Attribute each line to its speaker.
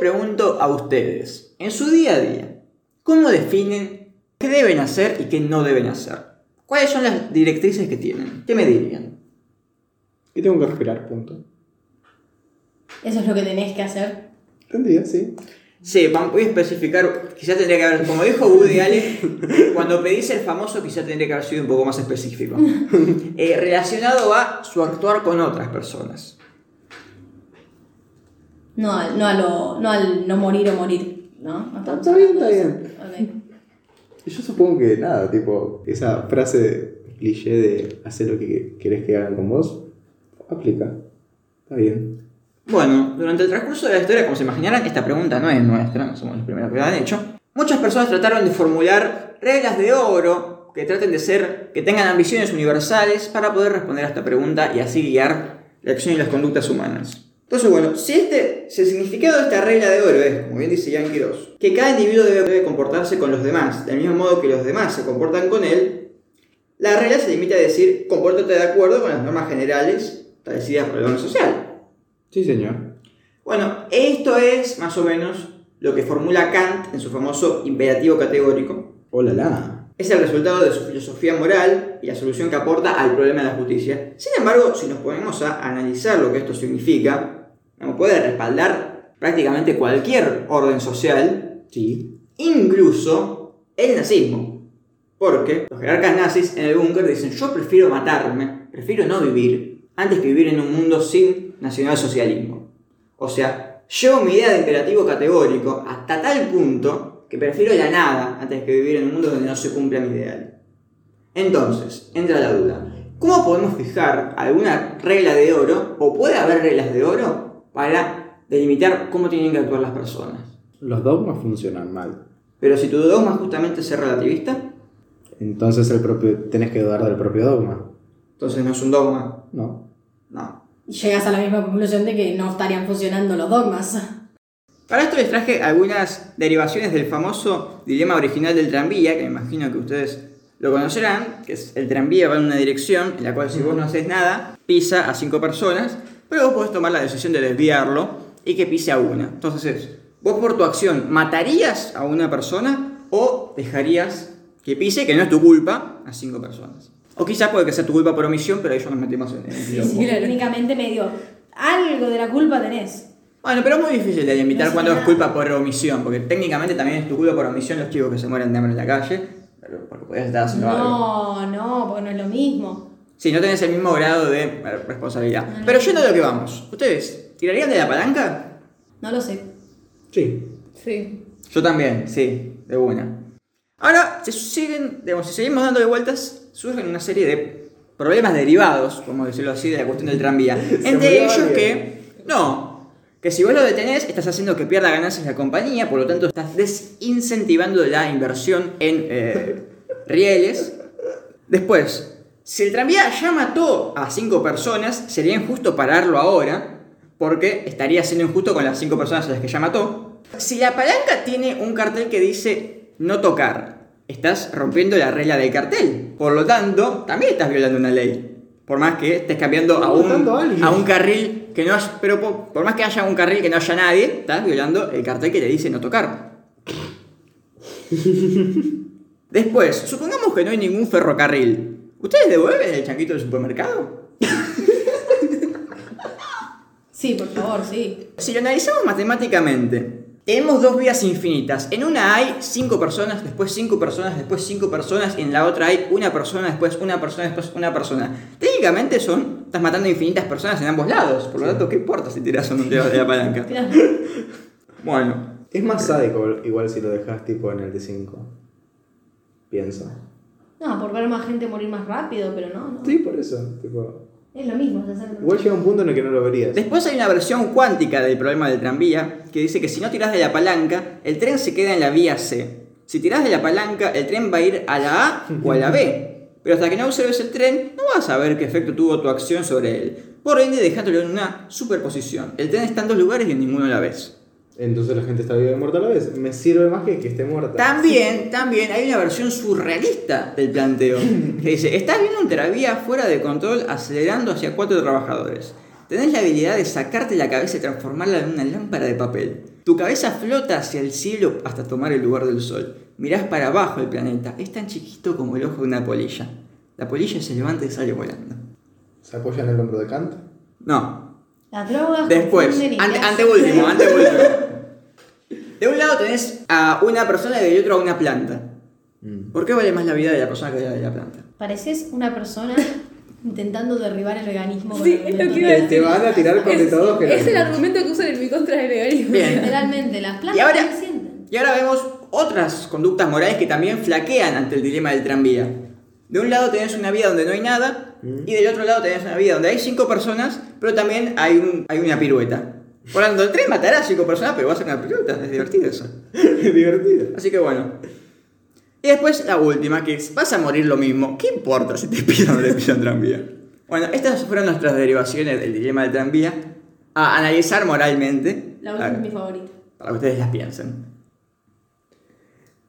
Speaker 1: pregunto a ustedes, en su día a día, ¿cómo definen qué deben hacer y qué no deben hacer? ¿Cuáles son las directrices que tienen? ¿Qué me dirían?
Speaker 2: Y tengo que respirar, punto.
Speaker 3: Eso es lo que tenés que hacer.
Speaker 2: ¿Entendido? Sí.
Speaker 1: Sí, voy a especificar, quizá tendría que haber, como dijo Woody Allen, cuando pedís el famoso quizá tendría que haber sido un poco más específico. Eh, relacionado a su actuar con otras personas.
Speaker 3: No al no, a lo, no, al no morir o morir, ¿no? No estamos
Speaker 2: Está bien, está
Speaker 3: eso. Ok.
Speaker 2: Y yo supongo que nada, tipo, esa frase cliché de hacer lo que querés que hagan con vos, aplica. Está bien.
Speaker 1: Bueno, durante el transcurso de la historia, como se imaginarán, esta pregunta no es nuestra, no somos los primeros que la han hecho. Muchas personas trataron de formular reglas de oro que traten de ser, que tengan ambiciones universales para poder responder a esta pregunta y así guiar la acción y las conductas humanas. Entonces, bueno, si, este, si el significado de esta regla de oro es, como bien dice Jan Quiroz, que cada individuo debe, debe comportarse con los demás del mismo modo que los demás se comportan con él, la regla se limita a decir, compórtate de acuerdo con las normas generales establecidas por el orden social.
Speaker 2: Sí, señor.
Speaker 1: Bueno, esto es más o menos lo que formula Kant en su famoso imperativo categórico.
Speaker 2: Hola, la.
Speaker 1: Es el resultado de su filosofía moral y la solución que aporta al problema de la justicia. Sin embargo, si nos ponemos a analizar lo que esto significa, puede respaldar prácticamente cualquier orden social,
Speaker 2: Sí.
Speaker 1: incluso el nazismo. Porque los jerarcas nazis en el búnker dicen, yo prefiero matarme, prefiero no vivir, antes que vivir en un mundo sin nacionalsocialismo. O sea, llevo mi idea de imperativo categórico hasta tal punto que prefiero la nada antes que vivir en un mundo donde no se cumpla mi ideal. Entonces, entra la duda. ¿Cómo podemos fijar alguna regla de oro, o puede haber reglas de oro, para delimitar cómo tienen que actuar las personas?
Speaker 2: Los dogmas funcionan mal.
Speaker 1: Pero si tu dogma justamente es ser relativista,
Speaker 2: Entonces el propio, tenés que dudar del propio dogma.
Speaker 1: entonces no es un dogma.
Speaker 2: No.
Speaker 1: No.
Speaker 3: Y llegas a la misma conclusión de que no estarían funcionando los dogmas.
Speaker 1: Para esto les traje algunas derivaciones del famoso dilema original del tranvía, que me imagino que ustedes lo conocerán, que es el tranvía va en una dirección en la cual si vos no haces nada, pisa a cinco personas, pero vos podés tomar la decisión de desviarlo y que pise a una. Entonces es, vos por tu acción matarías a una persona o dejarías que pise, que no es tu culpa, a cinco personas. O quizás puede que sea tu culpa por omisión, pero ahí ya nos metemos en el quilombo.
Speaker 3: Sí, técnicamente medio. Algo de la culpa tenés.
Speaker 1: Bueno, pero es muy difícil de delimitar
Speaker 3: No sé
Speaker 1: cuándo es culpa por omisión, porque técnicamente también es tu culpa por omisión los chicos que se mueren de hambre en la calle, pero porque podías estar haciendo algo.
Speaker 3: No, no, porque no es lo mismo.
Speaker 1: Sí, no tenés el mismo grado de responsabilidad. Pero yendo a lo que vamos, ¿ustedes tirarían de la palanca?
Speaker 3: No lo sé.
Speaker 2: Sí.
Speaker 3: Sí.
Speaker 1: Yo también, sí, de una. Ahora, si siguen, digamos, si seguimos dándole vueltas, surgen una serie de problemas derivados, como decirlo así, de la cuestión del tranvía. Entre ellos que, no, que si vos lo detenés, estás haciendo que pierda ganancias la compañía, por lo tanto estás desincentivando la inversión en eh, rieles. Después, si el tranvía ya mató a cinco personas, sería injusto pararlo ahora, porque estaría siendo injusto con las cinco personas a las que ya mató. Si la palanca tiene un cartel que dice no tocar, estás rompiendo la regla del cartel. Por lo tanto, también estás violando una ley. Por más que estés cambiando a un,
Speaker 2: a
Speaker 1: un carril que no haya, pero por, por más que haya un carril que no haya nadie, estás violando el cartel que te dice no tocar. Después, supongamos que no hay ningún ferrocarril. ¿Ustedes devuelven el chanquito del supermercado?
Speaker 3: Sí, por favor, sí.
Speaker 1: Si lo analizamos matemáticamente, tenemos dos vías infinitas. En una hay cinco personas, después cinco personas, después cinco personas, y en la otra hay una persona, después una persona, después una persona. Técnicamente son, estás matando infinitas personas en ambos lados. Por lo tanto, ¿qué importa si tiras un dedo de la palanca? Bueno,
Speaker 2: Es más sádico igual si lo dejas tipo en el D5. Pienso.
Speaker 3: No, por ver más gente morir más rápido, pero no, no.
Speaker 2: Sí, por eso. Tipo,
Speaker 3: Es lo mismo.
Speaker 2: igual llega un punto en el que no lo verías.
Speaker 1: Después hay una versión cuántica del problema del tranvía que dice que si no tiras de la palanca, el tren se queda en la vía C. Si tiras de la palanca, el tren va a ir a la A o a la B. Pero hasta que no observes el tren, no vas a ver qué efecto tuvo tu acción sobre él. Por ende, dejándolo en una superposición. El tren está en dos lugares y en ninguno a la vez.
Speaker 2: Entonces la gente está viva y muerta a la vez. Me sirve más que que esté muerta.
Speaker 1: También, también hay una versión surrealista del planteo. Que dice, estás viendo un tranvía fuera de control acelerando hacia cuatro trabajadores. Tenés la habilidad de sacarte la cabeza y transformarla en una lámpara de papel. Tu cabeza flota hacia el cielo hasta tomar el lugar del sol. Mirás para abajo el planeta. Es tan chiquito como el ojo de una polilla. La polilla se levanta y sale volando.
Speaker 2: ¿Se apoya en el hombro de Kant?
Speaker 1: No.
Speaker 3: Las drogas.
Speaker 1: Después, ante,
Speaker 3: te hacen-
Speaker 1: anteúltimo, anteúltimo. De un lado tenés a una persona y del otro a una planta.
Speaker 2: Mm.
Speaker 1: ¿Por qué vale más la vida de la persona que la de la planta?
Speaker 3: Pareces una persona intentando derribar el veganismo. con
Speaker 4: Sí,
Speaker 3: el
Speaker 4: es lo que
Speaker 3: argumento.
Speaker 4: iba a
Speaker 2: Te,
Speaker 4: decir.
Speaker 2: te van a tirar con de
Speaker 4: Es,
Speaker 2: todo que
Speaker 4: es el argumento que usan en mi contra del veganismo.
Speaker 1: Bien.
Speaker 3: Literalmente, las plantas
Speaker 1: Y ahora-. Y ahora vemos otras conductas morales que también flaquean ante el dilema del tranvía. De un lado tenés una vida donde no hay nada,
Speaker 2: Mm.
Speaker 1: y del otro lado tenés una vida donde hay cinco personas, pero también hay, un, hay una pirueta. Tanto, el tren matará a cinco personas, pero va a ser una pirueta. Es divertido eso.
Speaker 2: divertido.
Speaker 1: Así que bueno. Y después la última, que es, vas a morir lo mismo. ¿Qué importa si te pisan o te pisan tranvía? Bueno, estas fueron nuestras derivaciones del dilema del tranvía a analizar moralmente.
Speaker 3: La última es mi favorita.
Speaker 1: para que ustedes las piensen.